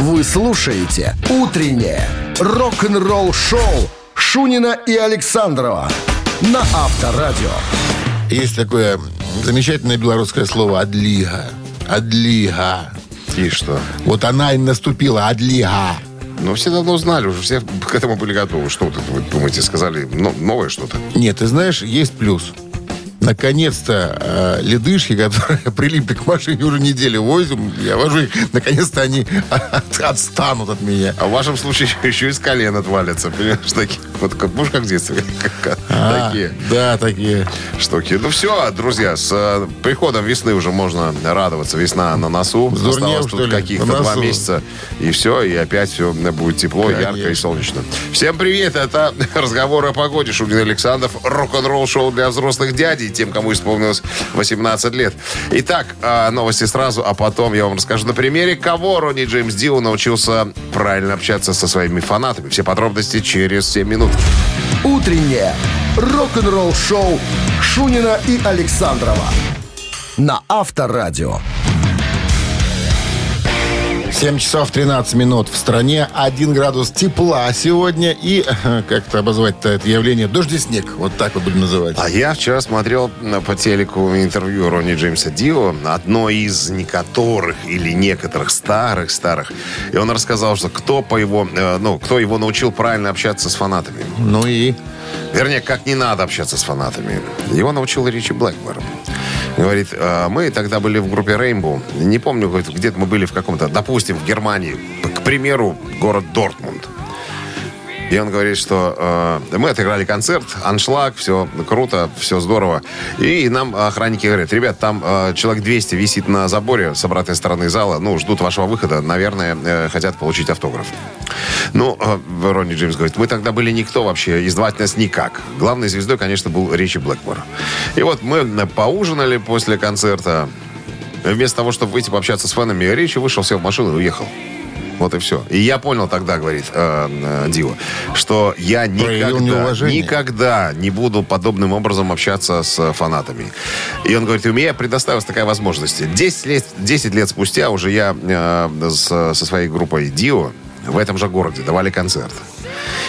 Вы слушаете «Утреннее рок-н-ролл-шоу» Шунина и Александрова на Авторадио. Есть такое замечательное белорусское слово «адлига». Адлига. И что? Вот она и наступила, адлига. Ну, все давно знали, уже все к этому были готовы. Что вот это вы думаете, сказали ну, новое что-то? Нет, ты знаешь, есть плюс. Наконец-то э, ледышки, которые прилипли к машине уже неделю возим, я вожу их, наконец-то они от- отстанут от меня. А в вашем случае еще из колен отвалится, понимаешь, такие. Вот как, можешь как в детстве, как- А, такие Да, такие. штуки. Ну все, друзья, с э, приходом весны уже можно радоваться. Весна на носу. Сдурнел, Осталось тут каких-то два месяца. И все, и опять все будет тепло, Конечно. ярко и солнечно. Всем привет, это разговор о погоде. Шунин Александров, рок-н-ролл шоу для взрослых дядей, тем, кому исполнилось 18 лет. Итак, э, новости сразу, а потом я вам расскажу на примере, кого Ронни Джеймс Дио научился правильно общаться со своими фанатами. Все подробности через 7 минут. «Утреннее рок-н-ролл-шоу» Шунина и Александрова на Авторадио. 7 часов 13 минут в стране, 1 градус тепла сегодня и, э, как-то обозвать-то это явление, дождь и снег. Вот так вот будем называть. А я вчера смотрел по телеку интервью Ронни Джеймса Дио, одно из некоторых или некоторых старых-старых. И он рассказал, что кто по его, э, ну, кто его научил правильно общаться с фанатами. Ну и... Вернее, как не надо общаться с фанатами. Его научил Ричи Блэкмор. Говорит, «А, мы тогда были в группе Rainbow. Не помню, где-то мы были в каком-то, допустим, в Германии. К примеру, город Дортмунд. И он говорит, что э, мы отыграли концерт, аншлаг, все круто, все здорово. И нам охранники говорят, ребят, там э, человек 200 висит на заборе с обратной стороны зала, ну, ждут вашего выхода, наверное, э, хотят получить автограф. Ну, э, Ронни Джеймс говорит, мы тогда были никто вообще, и звать нас никак. Главной звездой, конечно, был Ричи Блэкмор. И вот мы поужинали после концерта. Вместо того, чтобы выйти пообщаться с фанами, Ричи вышел, сел в машину и уехал. Вот и все. И я понял тогда, говорит э, э, Дио, что я никогда, никогда не буду подобным образом общаться с э, фанатами. И он говорит, у меня предоставилась такая возможность. 10 лет, 10 лет спустя уже я э, с- со своей группой Дио в этом же городе давали концерт.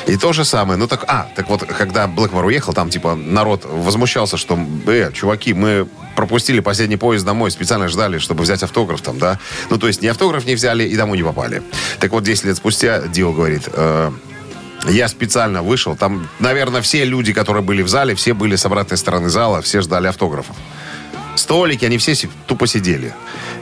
И то же самое. Ну так, а, так вот, когда Блэкмор уехал, там типа народ возмущался, что, э, чуваки, мы пропустили последний поезд домой, специально ждали, чтобы взять автограф там, да. Ну, то есть ни автограф не взяли и домой не попали. Так вот, 10 лет спустя Дио говорит, э, я специально вышел, там, наверное, все люди, которые были в зале, все были с обратной стороны зала, все ждали автографов. Столики, они все тупо сидели.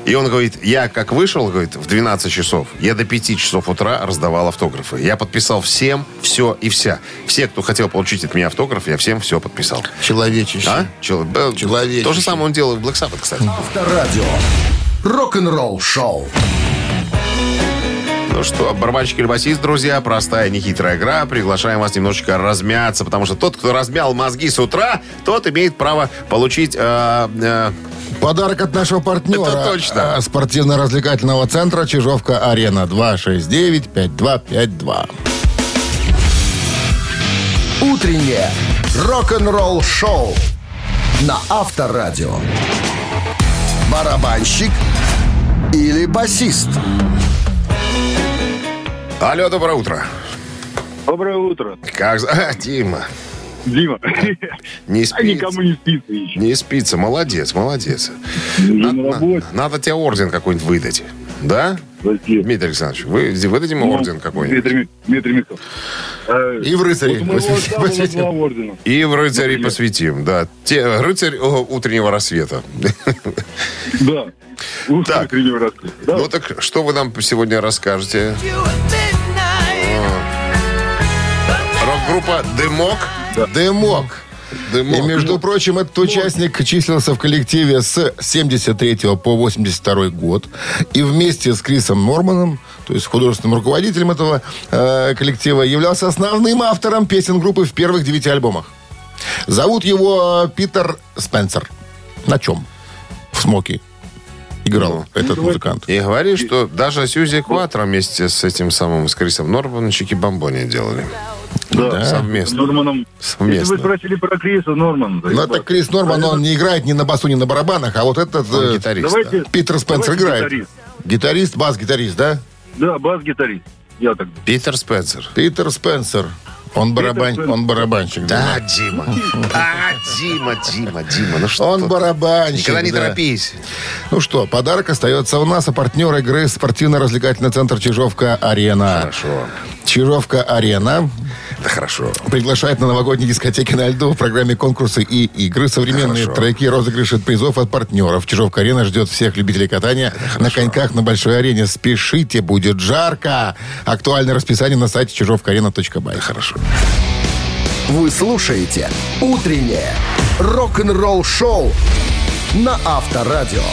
И он говорит, я как вышел, говорит, в 12 часов, я до 5 часов утра раздавал автографы. Я подписал всем все и вся. Все, кто хотел получить от меня автограф, я всем все подписал. Человечище. А? Чел- Человечище. То же самое он делал в Black Sabbath, кстати. Авторадио. Рок-н-ролл-шоу. Ну что, барабанщик или басист, друзья, простая, нехитрая игра. Приглашаем вас немножечко размяться, потому что тот, кто размял мозги с утра, тот имеет право получить э, э, Подарок от нашего партнера. Это точно. а, Спортивно-развлекательного центра Чижовка-Арена 269-5252. Утреннее рок-н-ролл-шоу на Авторадио. Барабанщик или басист? Алло, доброе утро. Доброе утро, Как... А, Дима, Дима. не А спится. никому не спится еще. Не спится. Молодец, молодец. Уже На- на надо тебе орден какой-нибудь выдать. Да? Спасибо. Дмитрий Александрович, вы выдадим Ну, орден какой-нибудь? Дмитрий, Ми- Дмитрий Михайлович. Э, И в рыцаре вот посвятим- посвятим. И в рыцарей Например. посвятим, да. Те, рыцарь о, утреннего рассвета. Да. Так. тренер рассказал. Да. Ну так что вы нам сегодня расскажете? Рок-группа «Дымок». Дымок. «Дымок». И, между прочим, этот участник числился в коллективе с 73 по 82 год. И вместе с Крисом Норманом, то есть художественным руководителем этого э, коллектива, являлся основным автором песен группы в первых девяти альбомах. Зовут его э, Питер Спенсер. На чем? В «Смоки» играл этот музыкант. И говорит, что даже Сьюзи Кватро вместе с этим самым, с Крисом Норманом, Чики Бомбони делали. Да. Совместно. Норманом. Совместно. Если вы спросили про Криса Норман. Ну, это Крис Норман, он не играет ни на басу, ни на барабанах, а вот этот Он э, гитарист. Давайте, Питер Спенсер давайте играет. гитарист. Гитарист, бас-гитарист, да? Да, бас-гитарист. Я так думаю. Питер Спенсер. Питер Спенсер. Он, барабан... Он барабанщик. Да, Дима. А, Дима, Дима, Дима. Ну что Он ты? барабанщик. Никогда не да. торопись. Ну что, подарок остается у нас, а партнер игры спортивно-развлекательный центр Чижовка-Арена. Хорошо. Чижовка-Арена Да хорошо. приглашает на новогодние дискотеки на льду в программе конкурсы и игры, современные Хорошо. треки, розыгрыши призов от партнеров. Чижовка-Арена ждет всех любителей катания на коньках на большой арене. Спешите, будет жарко. Актуальное расписание на сайте чижовкаарена.бай. Хорошо. Вы слушаете «Утреннее рок-н-ролл-шоу» на Авторадио.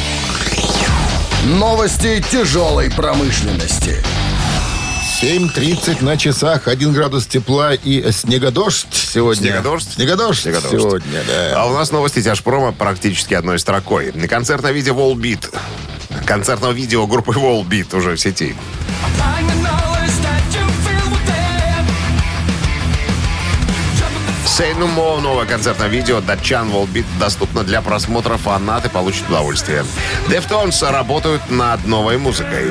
Новости тяжелой промышленности. 7.30 на часах, 1 градус тепла и снегодождь сегодня. Снегодождь? Снегодождь, Снегодождь. сегодня, да. А у нас новости тяжпрома практически одной строкой. Концертное видео Волбит. Концертного видео группы Волбит уже в сети. Say No More, новое концертное видео Датчан Волбит доступно для просмотра. Фанаты получат удовольствие. Deftones работают над новой музыкой.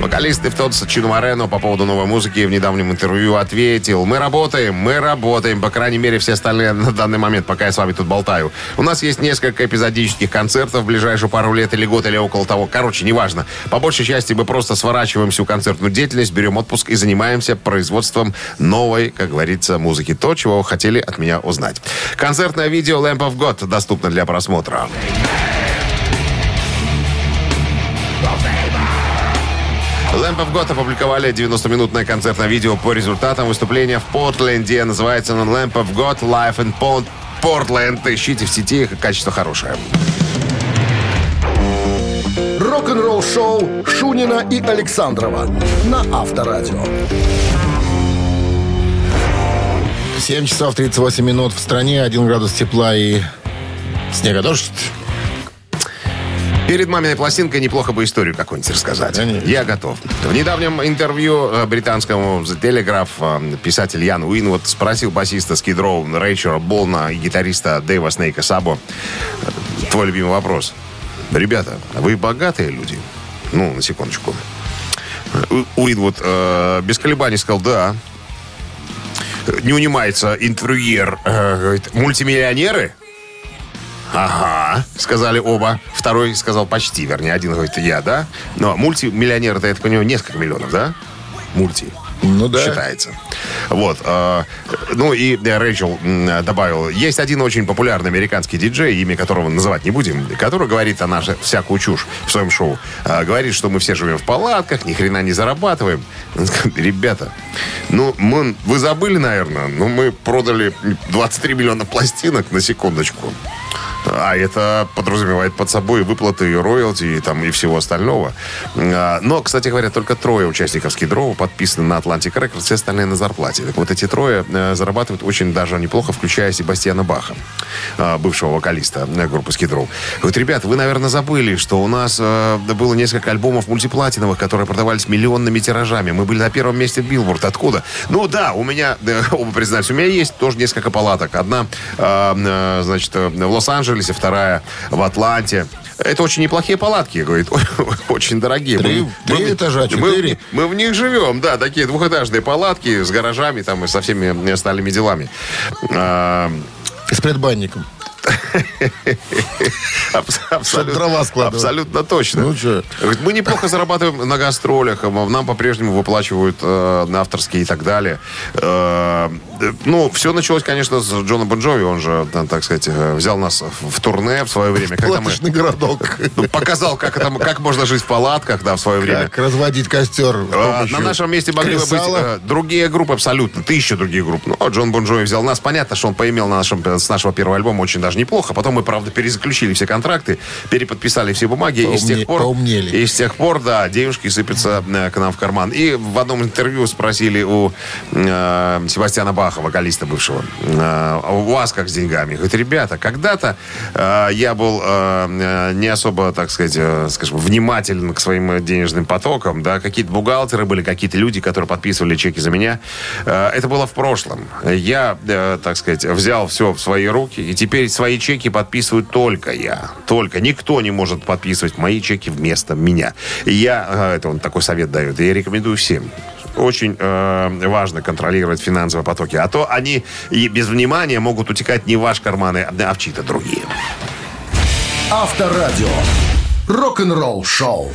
Вокалист Deftones Чино Морено по поводу новой музыки в недавнем интервью ответил. Мы работаем, мы работаем. По крайней мере, все остальные на данный момент, пока я с вами тут болтаю. У нас есть несколько эпизодических концертов в ближайшую пару лет или год, или около того. Короче, неважно. По большей части мы просто сворачиваем всю концертную деятельность, берем отпуск и занимаемся производством новой, как говорится, музыки. То, чего хотели от меня узнать. Концертное видео Lamp of God доступно для просмотра. Lamp of God опубликовали 90-минутное концертное видео по результатам выступления в Портленде. Называется оно Lamp of God Live in Port- Portland. Ищите в сети, качество хорошее. Рок-н-ролл-шоу Шунина и Александрова на Авторадио. 7 часов 38 минут в стране, 1 градус тепла и снегодождь. Перед маминой пластинкой неплохо бы историю какую-нибудь рассказать. Конечно. Я готов. В недавнем интервью э, британскому The Telegraph э, писатель Ян Уинвуд спросил басиста Скид Роу Рэйчера Болна и гитариста Дэйва Снейка Сабо э, твой любимый вопрос. Ребята, а вы богатые люди? Ну, на секундочку. У- Уинвуд э, без колебаний сказал «да». Не унимается интервьюер. э, говорит, мультимиллионеры? Ага, сказали оба. Второй сказал почти, вернее, один говорит, я, да? Но мультимиллионер, это, я так понимаю, несколько миллионов, да? Мульти. Ну да. Считается. Вот. э, ну и э, Рэйчел добавил, есть один очень популярный американский диджей, имя которого называть не будем, который говорит о нашей всякую чушь в своем шоу. Э, говорит, что мы все живем в палатках, ни хрена не зарабатываем. Ребята, ну, мы, вы забыли, наверное, но мы продали 23 миллиона пластинок на секундочку. А это подразумевает под собой выплаты и роялти, и, там, и всего остального. А, Но, кстати говоря, только трое участников Скидроу подписаны на Atlantic Records, все остальные на зарплате. Так вот, эти трое э, зарабатывают очень даже неплохо, включая Себастьяна Баха, э, бывшего вокалиста э, группы Скидроу. Вот, ребят, вы, наверное, забыли, что у нас было несколько альбомов мультиплатиновых, которые продавались миллионными тиражами. Мы были на первом месте Билборд. Откуда? Ну да, у меня, оба признаюсь, у меня есть тоже несколько палаток. Одна, значит, в Лос-Анджелесе, вторая в Атланте. Это очень неплохие палатки, говорит, очень дорогие. Три- Мы- три мы- этажа, мы- четыре. Мы, в них живем, да, такие двухэтажные палатки с гаражами там и со всеми остальными делами. А, с предбанником. Абс- абсолютно- дрова. Абсолютно точно. Ну? Говорит, Мы неплохо зарабатываем на гастролях, а нам по-прежнему выплачивают э, на авторские и так далее. Э, э, ну, все началось, конечно, с Джона Бонджови. Он же, так сказать, взял нас в, турне в свое время. Когда мы, Палаточный городок. ну, показал, как, это, как можно жить в палатках, да, в свое время. Как разводить костер. А, На нашем месте могли бы быть э, другие группы абсолютно, тысячи других групп. Ну, а Джон Бон Джови взял нас. Понятно, что он поимел на нашем, с нашего первого альбома очень даже неплохо. Потом мы, правда, перезаключили все контракты, переподписали все бумаги. и с Поумне- тех пор, поумнели. И с тех пор, да, денежки сыпятся э, к нам в карман. И в одном интервью спросили у э, Себастьяна Баха, вокалиста бывшего, э, у вас как с деньгами? Говорит, ребята, когда-то э, я был э, э, не особо, так сказать, э, скажем, внимателен к своим денежным потокам, да, какие-то бухгалтеры были, какие-то люди, которые подписывали чеки за меня. Э, это было в прошлом. Я, э, так сказать, взял все в свои руки, и теперь свои чеки подписываю только я. Только. Никто не может подписывать мои чеки вместо меня. Я, э, это он такой совет дает, я рекомендую всем очень э, важно контролировать финансовые потоки. А то они и без внимания могут утекать не в ваш карманы, а в чьи-то другие. Авторадио. Рок-н-ролл шоу.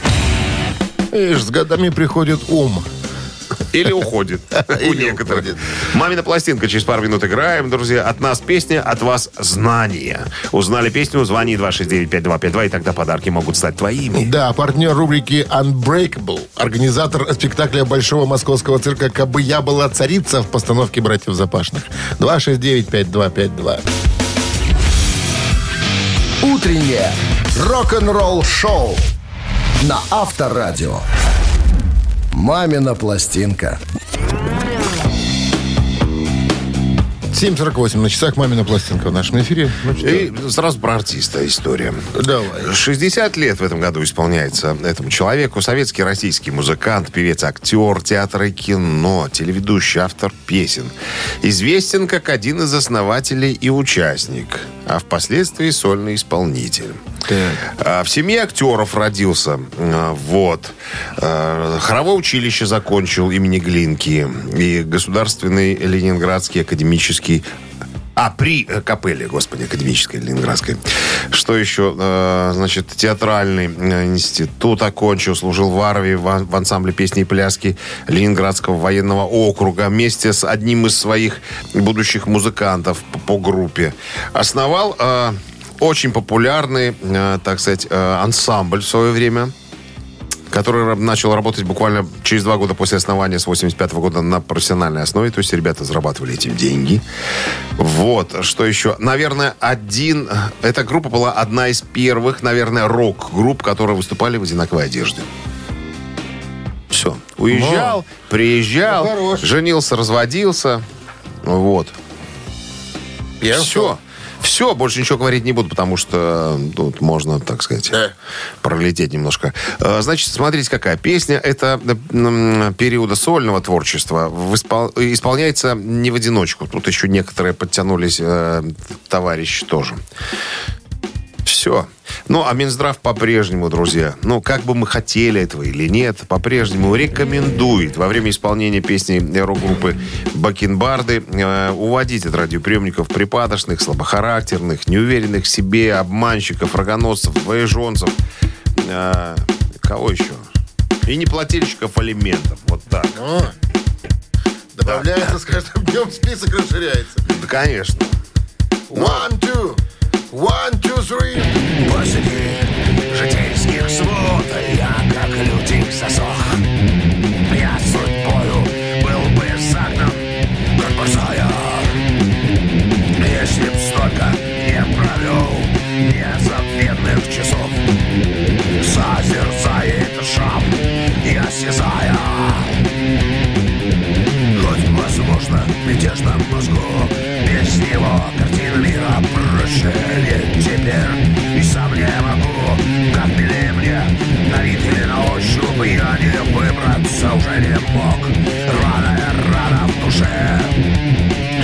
Видишь, с годами приходит ум. Или уходит. У некоторых. Мамина пластинка. Через пару минут играем, друзья. От нас песня, от вас знания. Узнали песню? Звони 269-5252, и тогда подарки могут стать твоими. Да, партнер рубрики Unbreakable, организатор спектакля Большого московского цирка «Кабы я была царица» в постановке «Братьев Запашных». 269-5252. Утреннее рок-н-ролл шоу на Авторадио. Мамина пластинка. 7.48 на часах «Мамина пластинка» в нашем эфире. Ну И сразу про артиста история. давай. 60 лет в этом году исполняется этому человеку. Советский российский музыкант, певец, актер, театр и кино, телеведущий, автор песен. Известен как один из основателей и участник, а впоследствии сольный исполнитель. А, В семье актеров родился. А, Вот. А, Хоровое училище закончил имени Глинки. И Государственный Ленинградский академический а, при капелле, господи, академической ленинградской. Что еще? Значит, театральный институт окончил, служил в армии в, ан- в ансамбле песни и пляски Ленинградского военного округа вместе с одним из своих будущих музыкантов по, группе. Основал очень популярный, э, так сказать, э, ансамбль в свое время который начал работать буквально через два года после основания с 85 года на профессиональной основе. То есть ребята зарабатывали этим деньги. Вот. Что еще? Наверное, один... Эта группа была одна из первых, наверное, рок-групп, которые выступали в одинаковой одежде. Все. Уезжал, приезжал, Ну, хорош. женился, разводился. Вот. Я Все. Все, больше ничего говорить не буду, потому что тут можно, так сказать, Да. пролететь немножко. Э, Значит, смотрите, какая песня. Это э, периода сольного творчества. Исполняется не в одиночку. Тут еще некоторые подтянулись э, товарищи тоже. Все. Ну, а Минздрав по-прежнему, друзья, ну, как бы мы хотели этого или нет, по-прежнему рекомендует во время исполнения песни рок-группы Бакенбарды э, уводить от радиоприемников припадочных, слабохарактерных, неуверенных в себе, обманщиков, рогоносцев, воежонцев. Э, кого еще? И неплательщиков алиментов. Вот так. О, добавляется с каждым днем список расширяется. Да, конечно. One, two. One, two, three. Посреди житейских свод. Я как лютик засох Я судьбою был бы загнан. Как борзая Если б столько не провел Незабвенных часов Созерцает шам осязая Хоть, возможно, в мятежном мозгу. Без него картина мира прощения Теперь и сам не могу. Как милее мне На вид или на ощупь Я не выбраться уже не мог. Рана, рана в душе.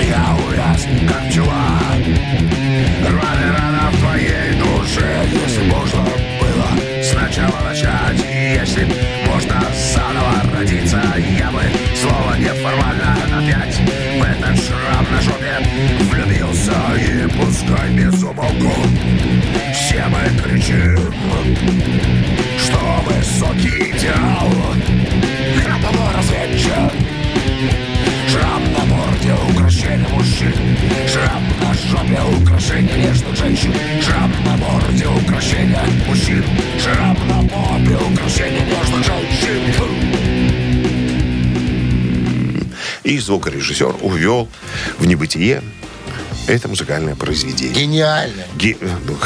Я увяз, как пчела Рана, рана в твоей душе. Если можно было сначала начать Если можно заново родиться Я бы снова неформально опять. В этот шрам на жопе влюбился И пускай без умолку. Все мы кричим Что высокий идеал. Храповой разведчик. Шрам на морде украшение мужчин. Шрам на жопе украшение нежных женщин. Шрам на морде украшение мужчин. Шрам на попе украшение нежных женщин И звукорежиссер увел в небытие это музыкальное произведение. Гениально. Ге- ну,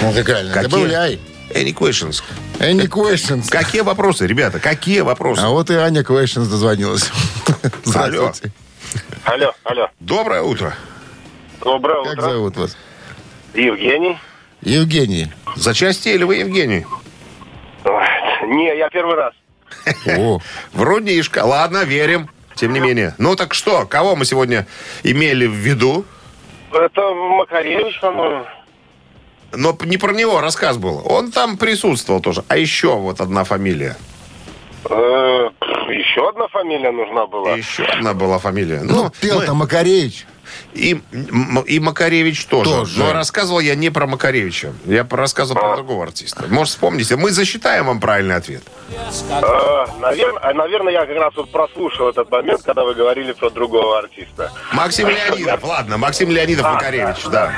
Музыкально. Какие? Добавляй. Any questions? Any questions? Какие вопросы, ребята? Какие вопросы? А вот и Аня Questions дозвонилась. Алло. Алло, алло. Доброе утро. Доброе Как утро. зовут вас? Евгений. Евгений. Зачастили вы, Евгений? Не, я первый раз. О, Врунишка. Ладно, верим. Тем не менее. Ну так что, кого мы сегодня имели в виду? Это Макаревич, по-моему. Но не про него рассказ был. Он там присутствовал тоже. А еще вот одна фамилия. Э, еще одна фамилия нужна была. Еще одна была фамилия. Ну, Ну, пел-то Макаревич. И, и Макаревич тоже. Тоже. Но рассказывал я не про Макаревича. Я рассказывал про другого артиста. Может, вспомните. Мы засчитаем вам правильный ответ. наверное, наверное, я как раз вот прослушал этот момент, когда вы говорили про другого артиста. Максим Леонидов. Ладно, Максим Леонидов Макаревич, да.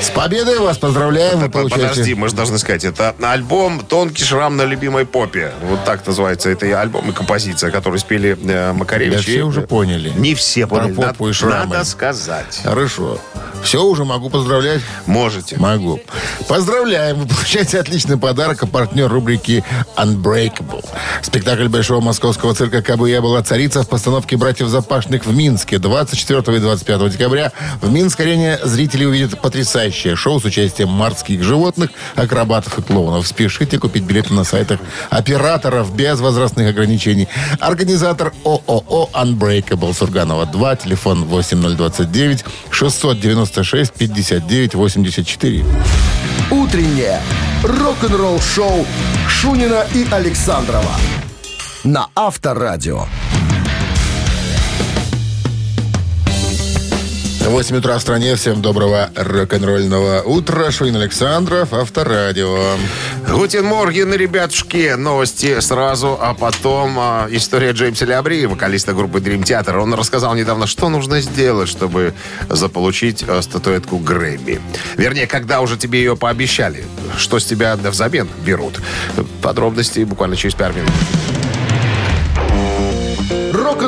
С победой вас поздравляем. Вы Подожди, получаете... мы же должны сказать, это альбом «Тонкий шрам на любимой попе». Вот так называется это и альбом, и композиция, которую спели э, Макаревич. Да все уже поняли. Не все Про поняли. попу и Надо- шрамы. Надо сказать. Хорошо. Все, уже могу поздравлять? Можете. Могу. Поздравляем! Вы получаете отличный подарок, а партнер рубрики Unbreakable. Спектакль Большого Московского цирка «Кабы я была царица» в постановке «Братьев Запашных» в Минске 24 и 25 декабря. В Минск-арене зрители увидят потрясающее шоу с участием морских животных, акробатов и клоунов. Спешите купить билеты на сайтах операторов без возрастных ограничений. Организатор ООО Unbreakable Сурганова 2, телефон 8029 696 59 84. Утреннее рок-н-ролл-шоу Шунина и Александрова на Авторадио. 8 утра в стране. Всем доброго рок-н-ролльного утра. Шунин Александров, Авторадио. Guten Morgen, ребятушки. Новости сразу, а потом а, история Джеймса Лябри, вокалиста группы Dream Theater. Он рассказал недавно, что нужно сделать, чтобы заполучить а, статуэтку Грэмми. Вернее, когда уже тебе ее пообещали. Что с тебя взамен берут. Подробности буквально через пару минут.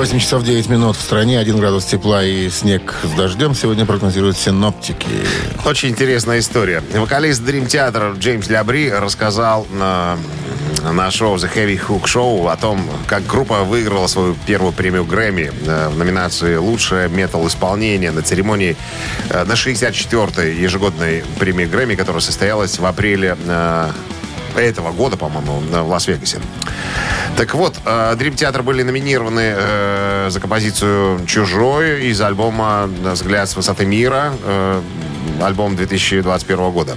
8 часов 9 минут в стране, 1 градус тепла и снег с дождем. Сегодня прогнозируют синоптики. Очень интересная история. Вокалист Dream Theater Джеймс Лябри рассказал на, на шоу The Heavy Hook Show о том, как группа выиграла свою первую премию Грэмми э, в номинации «Лучшее метал-исполнение» на церемонии э, на 64-й ежегодной премии Грэмми, которая состоялась в апреле э, этого года, по-моему, в Лас-Вегасе. Так вот, э, Dream Theater были номинированы э, за композицию «Чужой» из альбома «Взгляд с высоты мира», э, альбом 2021 года.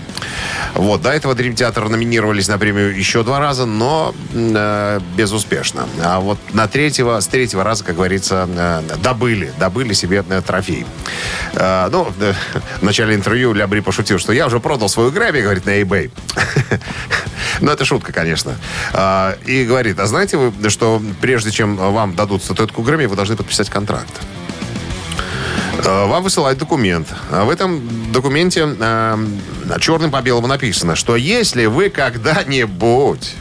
Вот, до этого Dream Theater номинировались на премию еще два раза, но э, безуспешно. А вот на третьего, с третьего раза, как говорится, э, добыли, добыли себе э, трофей. Э, ну, э, в начале интервью Лябри пошутил, что я уже продал свою Грэмми, говорит, на eBay. Ну, это шутка, конечно. А, И говорит, а знаете вы, что прежде чем вам дадут статуэтку Грэмми, вы должны подписать контракт? А, Вам высылают документ. А В этом документе а, черным по белому написано, что если вы когда-нибудь,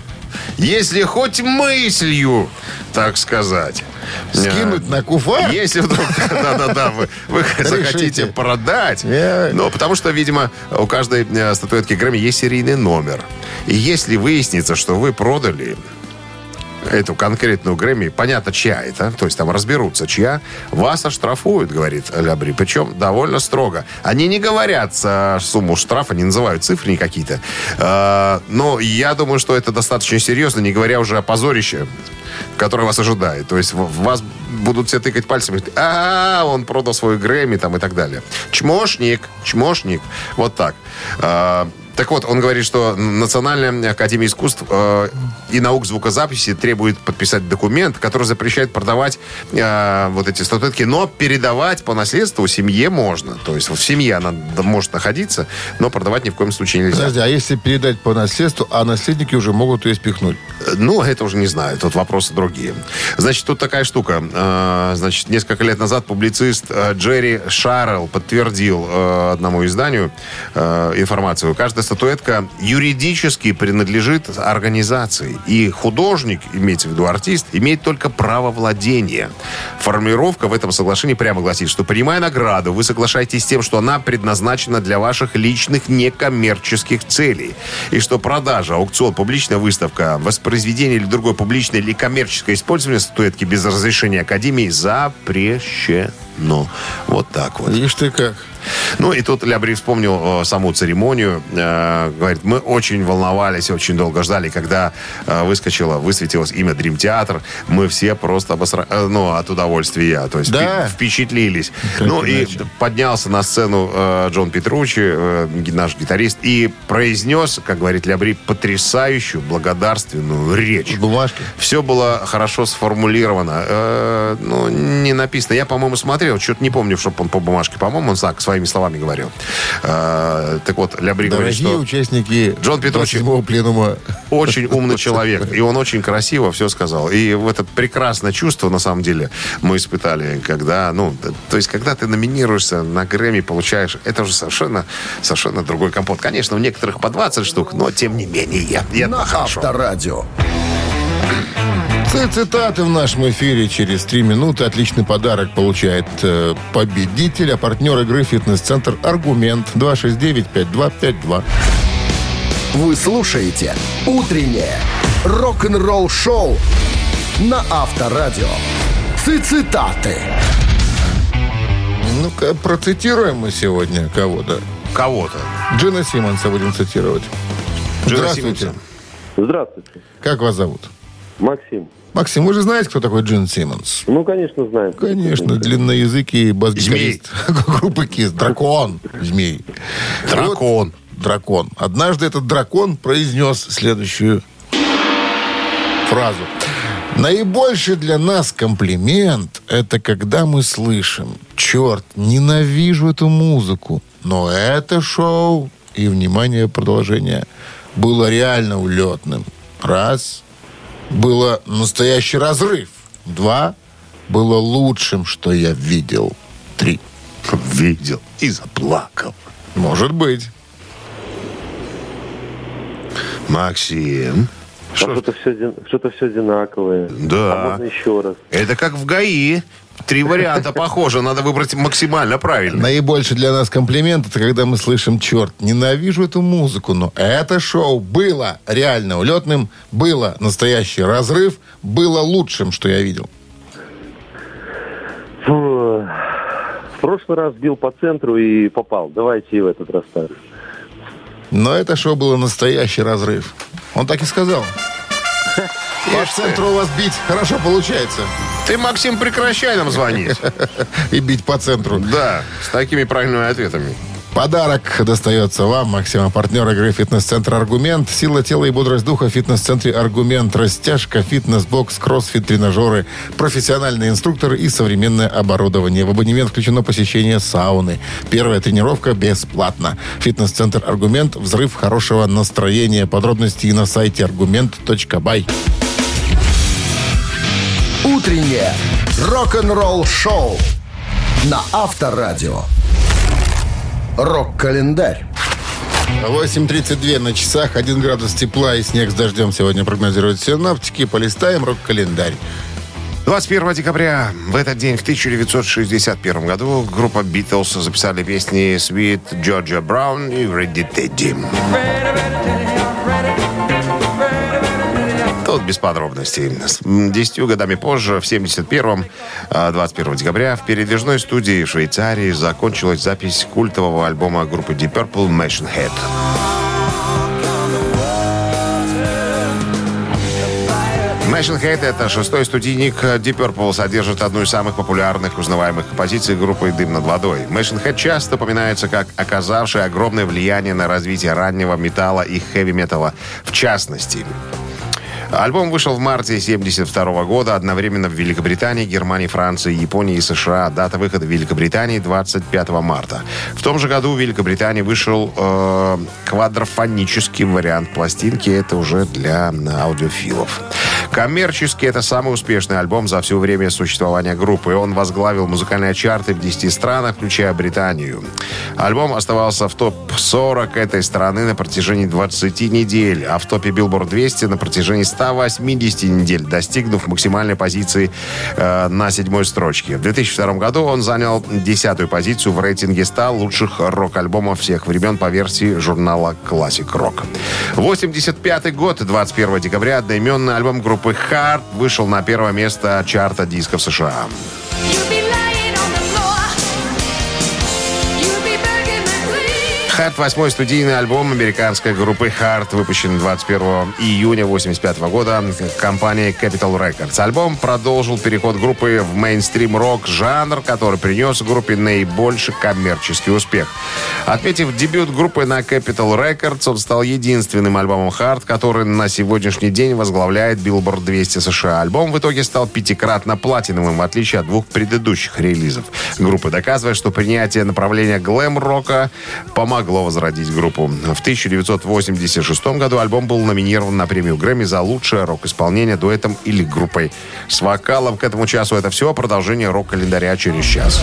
если хоть мыслью, так сказать, Скинуть на куфар? если вдруг, да-да-да, вы, вы захотите продать, ну, потому что, видимо, у каждой э, статуэтки Грэмми есть серийный номер. И если выяснится, что вы продали эту конкретную Грэмми, понятно, чья это, то есть там разберутся, чья, вас оштрафуют, говорит Лябри, причем довольно строго. Они не говорят э, сумму штрафа, не называют цифры какие-то, Э, но я думаю, что это достаточно серьезно, не говоря уже о позорище, которое вас ожидает. То есть вас будут все тыкать говорить, а он продал свой Грэмми там и так далее. Чмошник, чмошник, вот так. Так вот, он говорит, что Национальная академия искусств э, и наук звукозаписи требует подписать документ, который запрещает продавать э, вот эти статуэтки, но передавать по наследству семье можно. То есть в семье она может находиться, но продавать ни в коем случае нельзя. Подожди, а если передать по наследству, а наследники уже могут ее спихнуть? Э, Ну, это уже не знаю, тут вопросы другие. Значит, тут такая штука. Э, Значит, несколько лет назад публицист э, Джерри Шаррелл подтвердил э, одному изданию э, информацию. Каждая статуэтка юридически принадлежит организации. И художник, имеется в виду артист, имеет только право владения. Формулировка в этом соглашении прямо гласит, что принимая награду, вы соглашаетесь с тем, что она предназначена для ваших личных некоммерческих целей. И что продажа, аукцион, публичная выставка, воспроизведение или другое публичное или коммерческое использование статуэтки без разрешения Академии запрещено. Вот так вот. Видишь ты как. Ну, и тут Лябри вспомнил э, саму церемонию. Э, говорит, мы очень волновались, очень долго ждали, когда э, выскочило, высветилось имя Дрим Театр. Мы все просто обосра... ну, от удовольствия. То есть Да. впе- впечатлились. Как ну, иначе. и поднялся на сцену Джон Петручи, наш гитарист, и произнес, как говорит Лябри, потрясающую благодарственную речь. Бумажки. Все было хорошо сформулировано. Ну, не написано. Я, по-моему, смотрел, что-то не помню, чтобы он по бумажке. По-моему, он так, своими словами говорил. Э, так вот, говорит, Дорогие что участники Джон Петруччи. 27-го пленума. очень умный человек. И он очень красиво все сказал. И в это прекрасное чувство, на самом деле, мы испытали, когда, ну, то есть, когда ты номинируешься на Грэмми, получаешь, это уже совершенно, совершенно другой компот. Конечно, у некоторых по 20 штук, но тем не менее. И это На хорошо. Авторадио. Ц- Цитаты в нашем эфире через три минуты. Отличный подарок получает э, победитель, а партнер игры «Фитнес-центр Аргумент» 269-5252. Вы слушаете «Утреннее рок-н-ролл-шоу» на Авторадио. Цитаты. Ну-ка, процитируем мы сегодня кого-то. Кого-то. Джина Симмонса будем цитировать. Джина Здравствуйте. Симмонса. Здравствуйте, Как вас зовут? Максим. Максим, вы же знаете, кто такой Джин Симмонс? Ну, конечно, знаем. Конечно, длинноязыкий бас-гитарист группы Кис. Дракон. Змей. Дракон. Вот дракон. Однажды этот дракон произнес следующую фразу. Наибольший для нас комплимент – это когда мы слышим «Черт, ненавижу эту музыку, но это шоу» и, внимание, продолжение было реально улетным. Раз. Было настоящий разрыв. Два. Было лучшим, что я видел. Три. Видел и заплакал. Может быть. Максим. А Что что-то все, что-то все одинаковое. Да. А можно еще раз. Это как в ГАИ. Три варианта похоже. Надо выбрать максимально правильно. Наибольший для нас комплимент это когда мы слышим черт, ненавижу эту музыку, но это шоу было реально улетным, было настоящий разрыв, было лучшим, что я видел. Фу. В прошлый раз бил по центру и попал. Давайте и в этот раз так. Но это шоу было настоящий разрыв. Он так и сказал. По центру у вас бить хорошо получается. Ты, Максим, прекращай нам звонить. И бить по центру. Да, с такими правильными ответами. Подарок достается вам, Максима, партнер игры «Фитнес-центр Аргумент». Сила тела и бодрость духа в фитнес-центре Аргумент. Растяжка, фитнес-бокс, кроссфит, тренажеры, профессиональные инструкторы и современное оборудование. В абонемент включено посещение сауны. Первая тренировка бесплатна. Фитнес-центр Аргумент. Взрыв хорошего настроения. Подробности на сайте аргумент.бай. Утреннее рок-н-ролл-шоу на Авторадио. Рок-календарь. 8.32 на часах, 1 градус тепла и снег с дождем сегодня прогнозируют синоптики. Полистаем рок-календарь. 21 декабря в этот день, в 1961 году, группа Битлз записали песни «Sweet Georgia Brown» и «Ready Teddy». Тут без подробностей. Десятью годами позже, в 71-м, а, 21 декабря, в передвижной студии в Швейцарии закончилась запись культового альбома группы Deep Purple «Machine Head». Machine Head — это шестой студийник Deep Purple, содержит одну из самых популярных узнаваемых композиций группы «Дым над водой». Machine Head часто упоминается как оказавший огромное влияние на развитие раннего металла и хэви-металла в частности. Альбом вышел в марте 1972 года, одновременно в Великобритании, Германии, Франции, Японии и США. Дата выхода в Великобритании 25 марта. В том же году в Великобритании вышел э, квадрофонический вариант пластинки. Это уже для аудиофилов. Коммерчески это самый успешный альбом за все время существования группы. Он возглавил музыкальные чарты в 10 странах, включая Британию. Альбом оставался в топ-40 этой страны на протяжении 20 недель, а в топе Billboard 200 на протяжении 180 недель, достигнув максимальной позиции э, на седьмой строчке. В 2002 году он занял десятую позицию в рейтинге 100 лучших рок-альбомов всех времен по версии журнала Classic Rock. 85 год, 21 декабря, одноименный альбом группы Hard вышел на первое место чарта дисков США. Hard, восьмой студийный альбом американской группы Hard, выпущен 21 июня 1985 года компанией Capital Records. Альбом продолжил переход группы в мейнстрим-рок жанр, который принес группе наибольший коммерческий успех. Отметив дебют группы на Capital Records, он стал единственным альбомом Hard, который на сегодняшний день возглавляет Billboard 200 США. Альбом в итоге стал пятикратно платиновым, в отличие от двух предыдущих релизов. Группа доказывает, что принятие направления глэм-рока помогло возродить группу. В 1986 году альбом был номинирован на премию Грэмми за лучшее рок-исполнение дуэтом или группой. С вокалом к этому часу это все. Продолжение рок-календаря через час.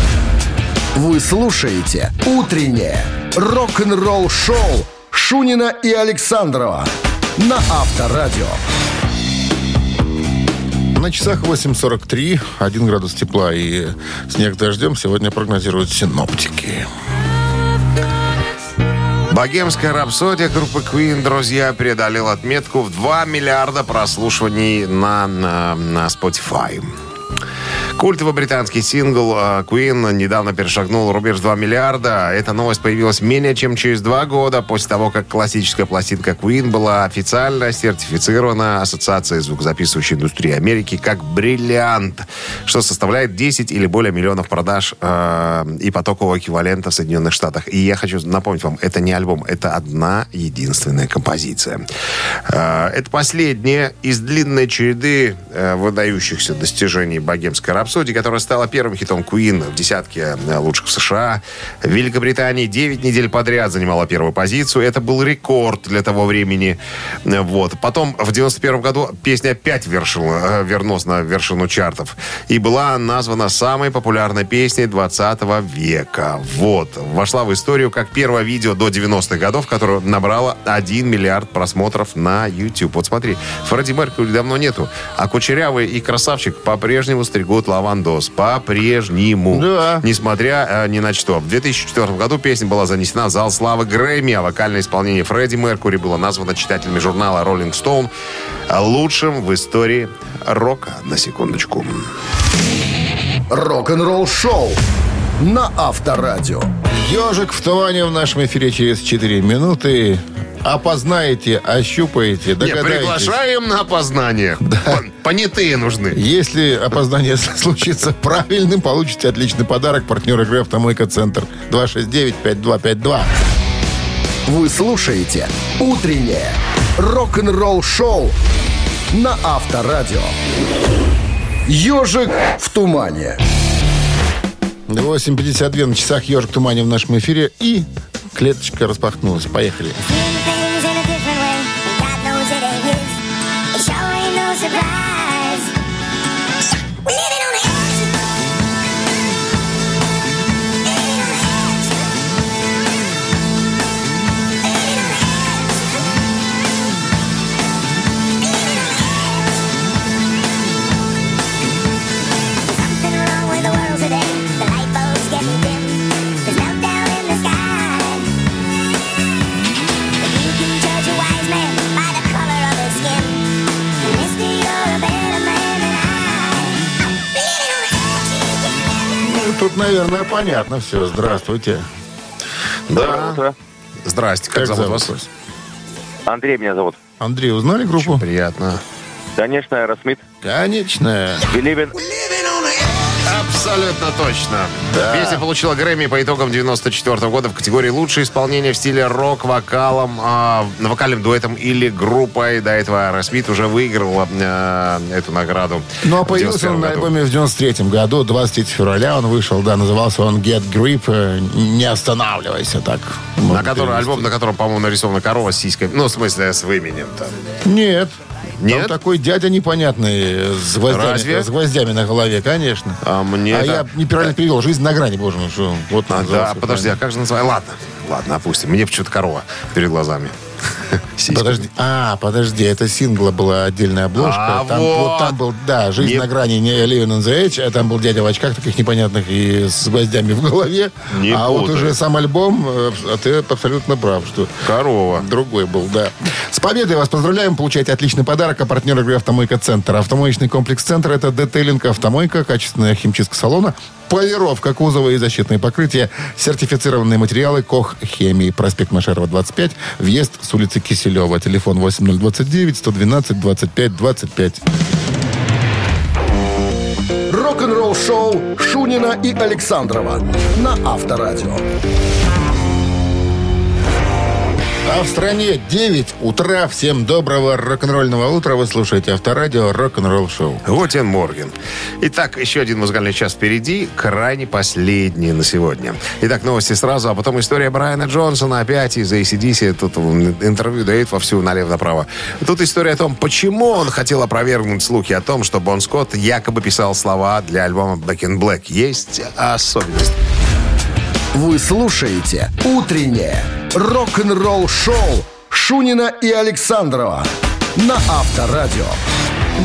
Вы слушаете «Утреннее рок-н-ролл-шоу» Шунина и Александрова на Авторадио. На часах 8.43, 1 градус тепла и снег дождем сегодня прогнозируют синоптики. Богемская рапсодия группы Queen, друзья, преодолела отметку в 2 миллиарда прослушиваний на, на, на Spotify. Культовый британский сингл э, Queen недавно перешагнул рубеж 2 миллиарда. Эта новость появилась менее чем через два года после того, как классическая пластинка Queen была официально сертифицирована Ассоциацией звукозаписывающей индустрии Америки как бриллиант, что составляет 10 или более миллионов продаж э, и потокового эквивалента в Соединенных Штатах. И я хочу напомнить вам, это не альбом, это одна единственная композиция. Э, это последняя из длинной череды э, выдающихся достижений богемской рапсодии, которая стала первым хитом Queen в десятке э, лучших в США. В Великобритании 9 недель подряд занимала первую позицию. Это был рекорд для того времени. Э, Вот. Потом в 91 году песня опять вершила, э, вернулась на вершину чартов. И была названа самой популярной песней 20 века. Вот. Вошла в историю как первое видео до 90-х годов, которое набрало 1 миллиард просмотров на YouTube. Вот смотри, Фредди Меркьюри давно нету, а Кучерявый и Красавчик по-прежнему стригут лавандос. По-прежнему. Да. Несмотря э, ни на что. В 2004 году песня была занесена в зал славы Грэмми, а вокальное исполнение Фредди Меркьюри было названо читателями журнала Rolling Stone лучшим в истории рока. На секундочку. Рок-н-ролл-шоу на Авторадио. Ежик в тумане в нашем эфире через 4 минуты. Опознаете, ощупаете, Не, догадаетесь. приглашаем на опознание. Пон- Понятые нужны. Если опоздание случится правильным, получите отличный подарок. Партнер игры «Автомойка Центр» 269-5252. Вы слушаете «Утреннее рок-н-ролл-шоу» на Авторадио. «Ежик в тумане». 8.52 на часах «Ежик в тумане» в нашем эфире. И клеточка распахнулась. Поехали. Doing наверное, понятно все. Здравствуйте. Да. Здрасте, как, зовут вас? вас? Андрей меня зовут. Андрей, узнали группу? Приятно. Конечно, Аэросмит. Конечно. Билибин. Абсолютно точно. Да. Песня получила Грэмми по итогам 94 года в категории «Лучшее исполнение в стиле рок вокалом, а, вокальным дуэтом или группой». До этого Аэросмит уже выиграл э, эту награду. Ну, а появился он 91 на альбоме в 93 году, 23 февраля он вышел, да, назывался он Get Grip, э, не останавливайся, так. На который, альбом, на котором, по-моему, нарисована корова с сиськами. Ну, в смысле, с именем там. Нет. Нет? Там такой дядя непонятный, э, с гвоздями, Разве? с гвоздями на голове, конечно. А мне А это- я неправильно перевел. Жизнь на грани, боже мой, что вот А, да, подожди, а правильно. как же называется? Ладно, ладно, опустим. Мне почему-то корова перед глазами. Подожди, а, подожди, это сингла была отдельная обложка. А, там, вот. там был, да, «Жизнь Не- на грани», не «Living on the Edge», а там был дядя в очках таких непонятных и с гвоздями в голове. Не а вот путай. уже сам альбом, э, а ты абсолютно прав, что Корова. другой был, да. С победой вас поздравляем, получаете отличный подарок, а партнер игры «Автомойка Центр». Автомоечный комплекс «Центр» — это детейлинг «Автомойка», качественная химчистка салона, Полировка кузова и защитные покрытия. Сертифицированные материалы КОХ Хемии. Проспект Машерова, 25. Въезд с улицы Киселева. Телефон 8029 112 25 25. Рок-н-ролл шоу Шунина и Александрова на Авторадио. А в стране 9 утра. Всем доброго рок-н-ролльного утра. Вы слушаете Авторадио Рок-н-ролл шоу. Guten Morgen. Итак, еще один музыкальный час впереди, крайне последний на сегодня. Итак, новости сразу, а потом история Брайана Джонсона опять из AC/DC. Тут он интервью дает вовсю налево-направо. Тут история о том, почему он хотел опровергнуть слухи о том, что Бон Скотт якобы писал слова для альбома Back in Black. Есть особенность. Вы слушаете «Утреннее рок-н-ролл-шоу» Шунина и Александрова на Авторадио.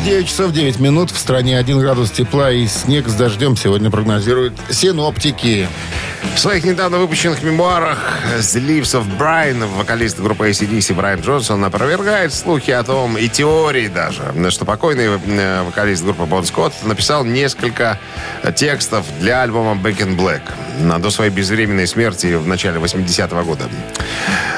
9 часов 9 минут. В стране 1 градус тепла и снег с дождем сегодня прогнозируют синоптики. В своих недавно выпущенных мемуарах «The Brian» вокалист группы ACDC Брайан Джонсон опровергает слухи о том, и теории даже, что покойный э, вокалист группы Бон Скотт написал несколько текстов для альбома Back in Black до своей безвременной смерти в начале 80-го года.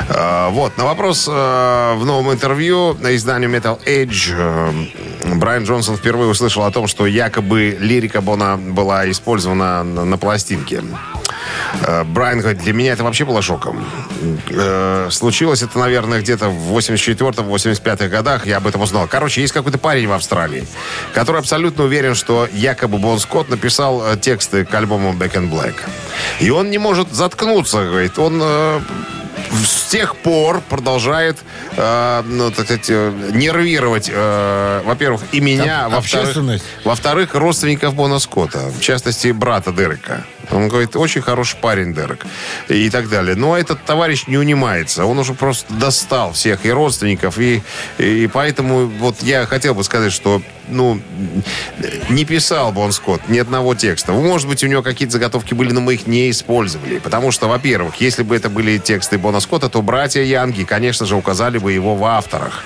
Э, Вот, на вопрос э, в новом интервью на изданию Metal э, Брайан Джонсон впервые услышал о том, что якобы лирика Бона была использована на, на пластинке. Э, Брайан говорит, для меня это вообще было шоком. Э, Случилось это, наверное, где-то в 84-85 годах, я об этом узнал. Короче, есть какой-то парень в Австралии, который абсолютно уверен, что якобы Бон Скотт написал э, тексты к альбому Back in Black. И он не может заткнуться, говорит. Он с тех пор продолжает, э, ну, так сказать, нервировать, э, во-первых, и меня, во-вторых, во-вторых, родственников Бона Скотта, в частности, брата Дерека. Он говорит, очень хороший парень Дерек и так далее. Но этот товарищ не унимается. Он уже просто достал всех и родственников, и, и поэтому вот я хотел бы сказать, что ну, не писал Бон Скотт ни одного текста. Может быть, у него какие-то заготовки были, но мы их не использовали. Потому что, во-первых, если бы это были тексты Бона Скотта, то братья Янги, конечно же, указали бы его в авторах.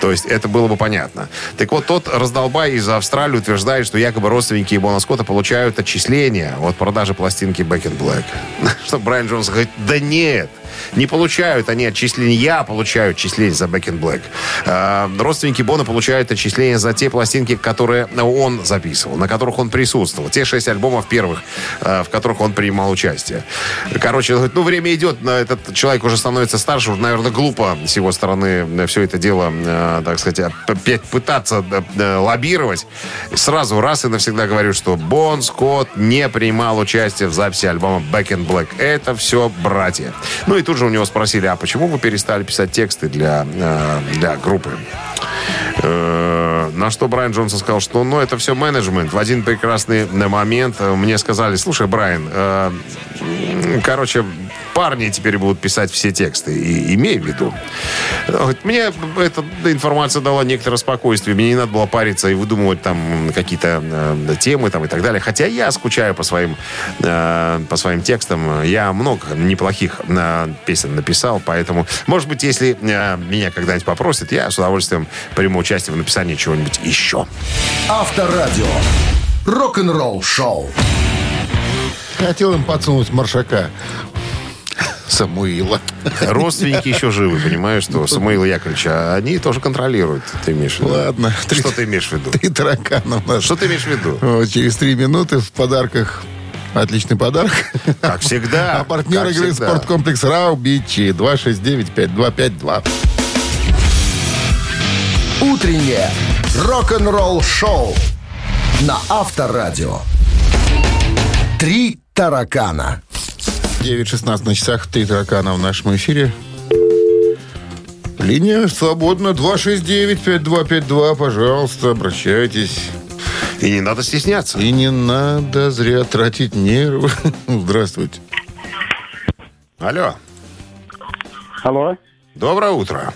То есть это было бы понятно. Так вот, тот раздолбай из Австралии утверждает, что якобы родственники Бона Скотта получают отчисления от продажи пластинки Back in Black. Что Брайан Джонс говорит, да нет, не получают они отчисления. Я получаю отчисления за Back in Black. А, родственники Бона получают отчисления за те пластинки, которые он записывал, на которых он присутствовал. Те шесть альбомов первых, а, в которых он принимал участие. Короче, ну, время идет, этот человек уже становится старше, уже, наверное, глупо с его стороны все это дело, э, так сказать, пытаться э, э, лоббировать. Сразу раз и навсегда говорю, что Бон Скотт не принимал участие в записи альбома Back in Black. Это все братья. Ну и тут же у него спросили, а почему вы перестали писать тексты для, э, для группы? Э, На что Брайан Джонсон сказал, что ну, это все менеджмент. В один прекрасный момент э, мне сказали, слушай, Брайан, короче, парни теперь будут писать все тексты. И имей в виду. Говорит, Мне эта информация дала некоторое спокойствие. Мне не надо было париться и выдумывать там какие-то э, темы там, и так далее. Хотя я скучаю по своим, э, по своим текстам. Я много неплохих э, песен написал, поэтому, может быть, если э, меня когда-нибудь попросят, я с удовольствием приму участие в написании чего-нибудь еще. Авторадио. Рок-н-ролл шоу. Хотел им подсунуть маршака Самуила. Родственники еще живы, понимаешь, что Самуила Яковлевича, они тоже контролируют. Ты имеешь в виду? Ладно. Что ты имеешь в виду? Три таракана у нас. Что ты имеешь в виду? Вот, через три минуты в подарках Отличный подарок. Как всегда. А партнер игры всегда. спорткомплекс РАУ Бичи 269-5252. Утреннее рок-н-ролл шоу на Авторадио. Три таракана. 9.16 на часах, три таракана в нашем эфире. Линия свободна 269-5252. Пожалуйста, обращайтесь. И не надо стесняться. И не надо зря тратить нервы. Здравствуйте. Алло. Алло, Доброе утро.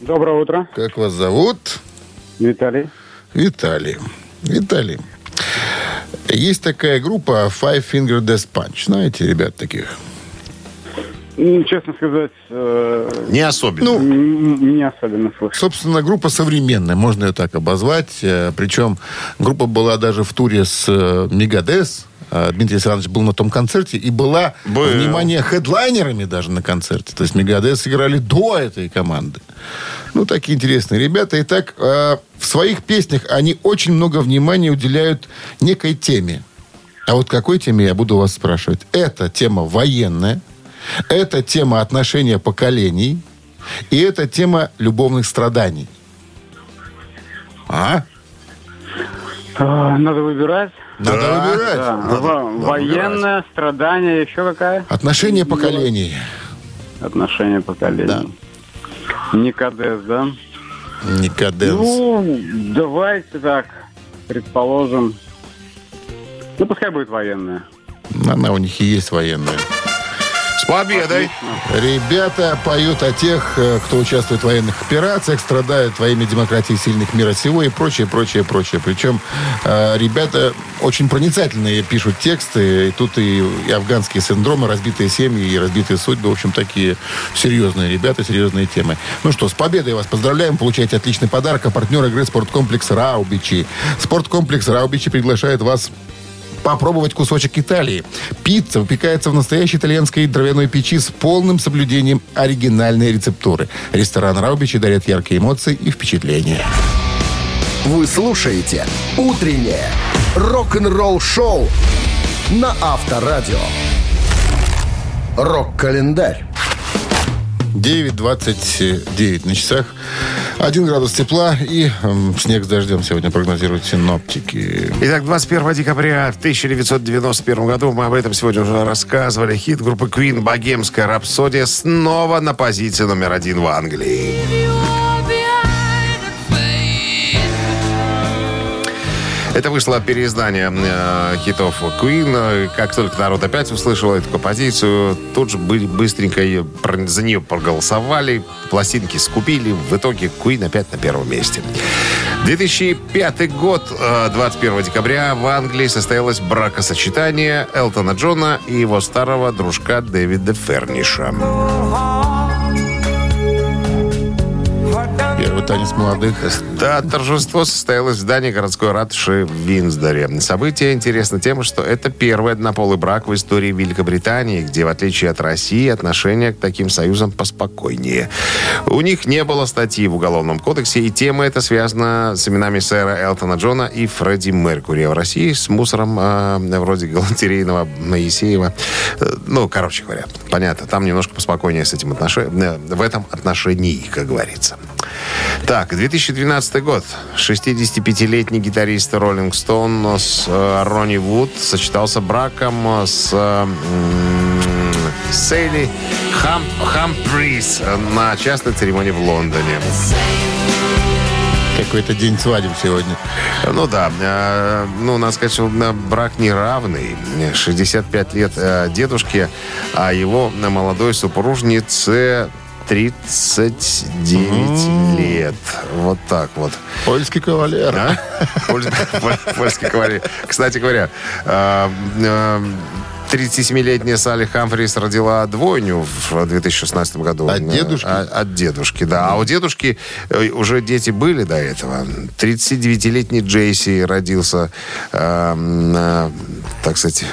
доброе утро. Как вас зовут? Виталий. Виталий. Виталий. Есть такая группа Five Finger Death Punch. Знаете, ребят таких? Ну, Честно сказать, э, Не особенно. м- не особенно слышал. Собственно, группа современная, можно ее так обозвать. Э, Причем группа была даже в туре с э, Мегадес. э, Дмитрий Александрович был на том концерте, и была, Был. внимание, хедлайнерами даже на концерте. То есть Мегадес сыграли до этой команды. Ну, такие интересные ребята. Итак, э, в своих песнях они очень много внимания уделяют некой теме. А вот какой теме я буду вас спрашивать? Это тема военная, это тема отношения поколений, и это тема любовных страданий. А? А, Надо выбирать. Надо Да. выбирать. Да. Во- Военное, страдание, еще какая? Отношения поколений. Отношение поколений. Никодес, да? Никоденс. Ну, давайте так, предположим. Ну, пускай будет военное. Она у них и есть военная. Победой! Ребята поют о тех, э, кто участвует в военных операциях, страдают во имя демократии сильных мира сего и прочее, прочее, прочее. Причем э, ребята очень проницательные пишут тексты. И тут и, и афганские синдромы, разбитые семьи и разбитые судьбы. В общем, такие серьезные ребята, серьезные темы. Ну что, с победой вас поздравляем. Получаете отличный подарок. А партнер игры спорткомплекс «Раубичи». Спорткомплекс «Раубичи» приглашает вас попробовать кусочек Италии. Пицца выпекается в настоящей итальянской дровяной печи с полным соблюдением оригинальной рецептуры. Ресторан Раубичи дарит яркие эмоции и впечатления. Вы слушаете «Утреннее рок-н-ролл-шоу» на Авторадио. Рок-календарь. 9.29 на часах. Один градус тепла и снег с дождем сегодня прогнозируют синоптики. Итак, 21 декабря в 1991 году, мы об этом сегодня уже рассказывали, хит группы Queen «Богемская рапсодия» снова на позиции номер один в Англии. Это вышло переиздание э, хитов Queen. Как только народ опять услышал эту композицию, тут же бы- быстренько за нее проголосовали, пластинки скупили. В итоге Queen опять на первом месте. 2005 год, э, 21 декабря, в Англии состоялось бракосочетание Элтона Джона и его старого дружка Дэвида Ферниша. Танец молодых. Да, торжество состоялось в здании городской ратуши в Винсдоре. Событие интересно тем, что это первый однополый брак в истории Великобритании, где, в отличие от России, отношение к таким союзам поспокойнее. У них не было статьи в Уголовном кодексе, и тема эта связана с именами сэра Элтона Джона и Фредди Меркури. А в России с мусором э, вроде галантерейного Моисеева. Э, ну, короче говоря, понятно, там немножко поспокойнее с этим отношением, в этом отношении, как говорится. Так, 2012 год. 65-летний гитарист Роллинг Стоун с э, Ронни Вуд сочетался браком с э, Сейли Хам, Хамприс на частной церемонии в Лондоне. Какой-то день свадеб сегодня. Ну да, э, ну, надо сказать, что э, брак неравный. 65 лет э, дедушке, а его э, молодой супружнице 39 лет. Вот так вот. Польский кавалер. А? Пол- Польский кавалер. Кстати говоря, э, э, 37-летняя Салли Хамфрис родила двойню в 2016 году. От дедушки? А- От дедушки, да. А у дедушки э, уже дети были до этого. 39-летний Джейси родился, э, э, так сказать,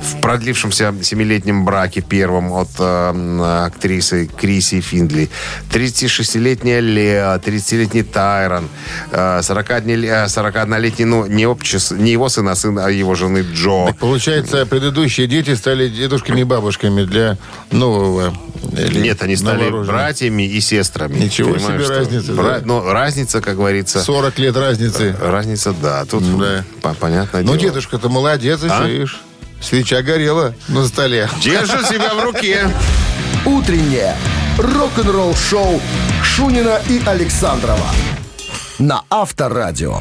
в продлившемся семилетнем браке первом от э, актрисы Криси Финдли. 36-летняя Леа, 30-летний Тайрон, э, 41-летний, ну, не, общес- не его сын, а сын а его жены Джо. Так получается, предыдущие дети стали дедушками и бабушками для нового. или Нет, они стали братьями и сестрами. Ничего Понимаешь, себе разница, Бра- да? Ну, разница, как говорится... 40 лет разницы. Разница, да. Тут Да. по- понятное Ну, дедушка-то молодец, А? видишь. Свеча горела на столе. Держит себя в руке. «Утреннее рок-н-ролл-шоу» Шунина и Александрова на Авторадио.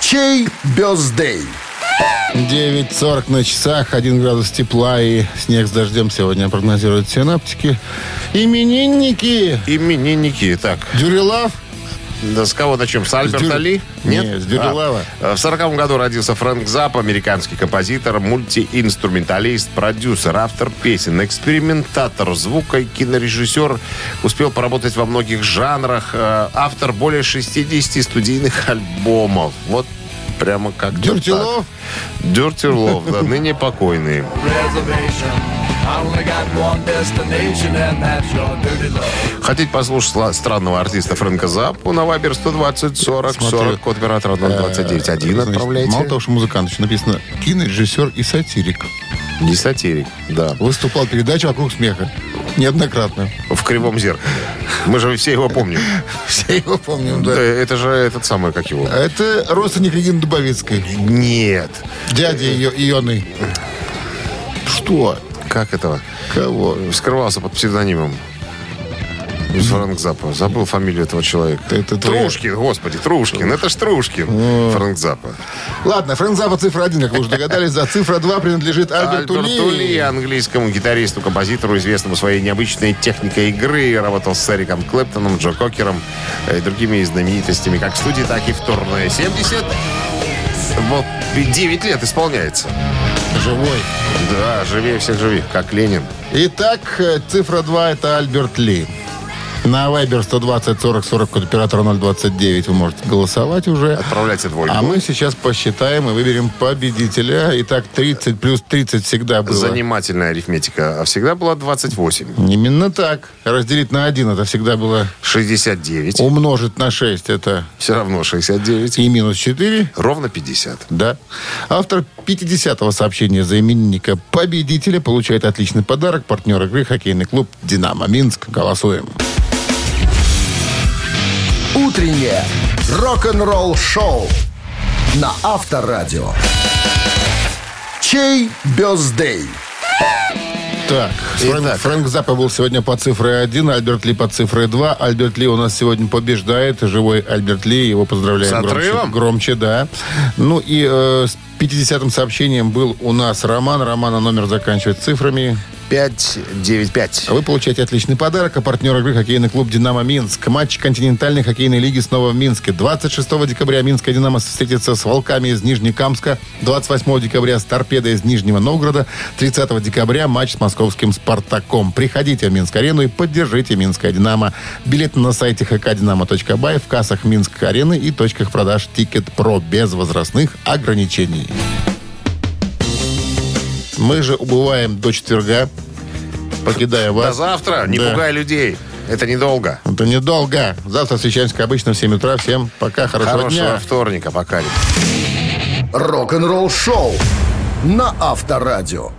Чей бездей? 9.40 на часах, 1 градус тепла и снег с дождем сегодня прогнозируют синаптики. Именинники! Именинники. Так, Дюрилав, да с кого начнем? С Альберта Дюр- Ли? Не, с Дюрилава. А, В сороковом году родился Фрэнк Запп, американский композитор, мультиинструменталист, продюсер, автор песен, экспериментатор звука и кинорежиссер. Успел поработать во многих жанрах. Э, Автор более 60 студийных альбомов. Вот Прямо как Дюртилов? Дюртилов, да, ныне покойный. Хотите послушать странного артиста Фрэнка Заппу на Вайбер 120 40 Смотрю. 40, код оператора 029 1 Значит, отправляйте. Мало того, что музыкант, еще написано кинорежиссер и сатирик. Не сатирик, да. Выступал в передаче «Вокруг смеха». Неоднократно. В кривом зеркале. Мы же все его помним. Все его помним, Да, да. это же этот самый, как его. Это родственник Регины Дубовицкой. Нет. Дядя ее, Ионы. Что? Как этого? Кого? Скрывался под псевдонимом. Фрэнк Заппа. Забыл фамилию этого человека. Это твоя- Трушкин, господи, Трушкин. Это ж Трушкин. Фрэнк Заппа. Ладно, Фрэнк Запа цифра один, как вы уже догадались. За цифра два принадлежит Альберту Альберту Ли, Ли. английскому гитаристу, композитору, известному своей необычной техникой игры. Работал с Эриком Клэптоном, Джо Кокером и другими знаменитостями, как в студии, так и в турне. 70... Вот 9 лет исполняется. Живой. Да, живее всех живи, как Ленин. Итак, э, цифра 2 это Альберт Ли. На Viber 120 40 40 код оператора 029 вы можете голосовать уже. Отправляйте двойку. А мы сейчас посчитаем и выберем победителя. Итак, 30 плюс 30 всегда было. Занимательная арифметика. А всегда была 28. Именно так. Разделить на 1 это всегда было 69. умножить на 6. Это Все равно 69. и минус 4. Ровно 50. Да. Автор 50-го сообщения за именинника победителя получает отличный подарок. Партнер игры хоккейный клуб «Динамо Минск». Голосуем. Утреннее рок-н-ролл-шоу на Авторадио. Чей бездей? Так, Фрэнк, Итак. Фрэнк Заппа был сегодня по цифре 1, Альберт Ли по цифре 2. Альберт Ли у нас сегодня побеждает. Живой Альберт Ли, его поздравляем С громче, отрывом? громче, да. Ну и э, 50-м сообщением был у нас Роман. Романа номер заканчивает цифрами. 595. А Вы получаете отличный подарок. А партнер игры хоккейный клуб «Динамо Минск». Матч континентальной хоккейной лиги снова в Минске. 26 декабря Минская «Динамо» встретится с «Волками» из Нижнекамска. 28 декабря с «Торпедой» из Нижнего Новгорода. 30 декабря матч с московским «Спартаком». Приходите в Минск-арену и поддержите «Минская Динамо». Билет на сайте hkdinamo.by, в кассах Минск-арены и точках продаж «Ticket Pro» без возрастных ограничений. Мы же убываем до четверга, покидая вас. До завтра. Не Да. пугай людей. Это недолго. Это недолго. Завтра встречаемся, как обычно, в 7 утра. Всем пока, хорошего, Хорошего дня. вторника. Пока. Рок-н-ролл-шоу на Авторадио.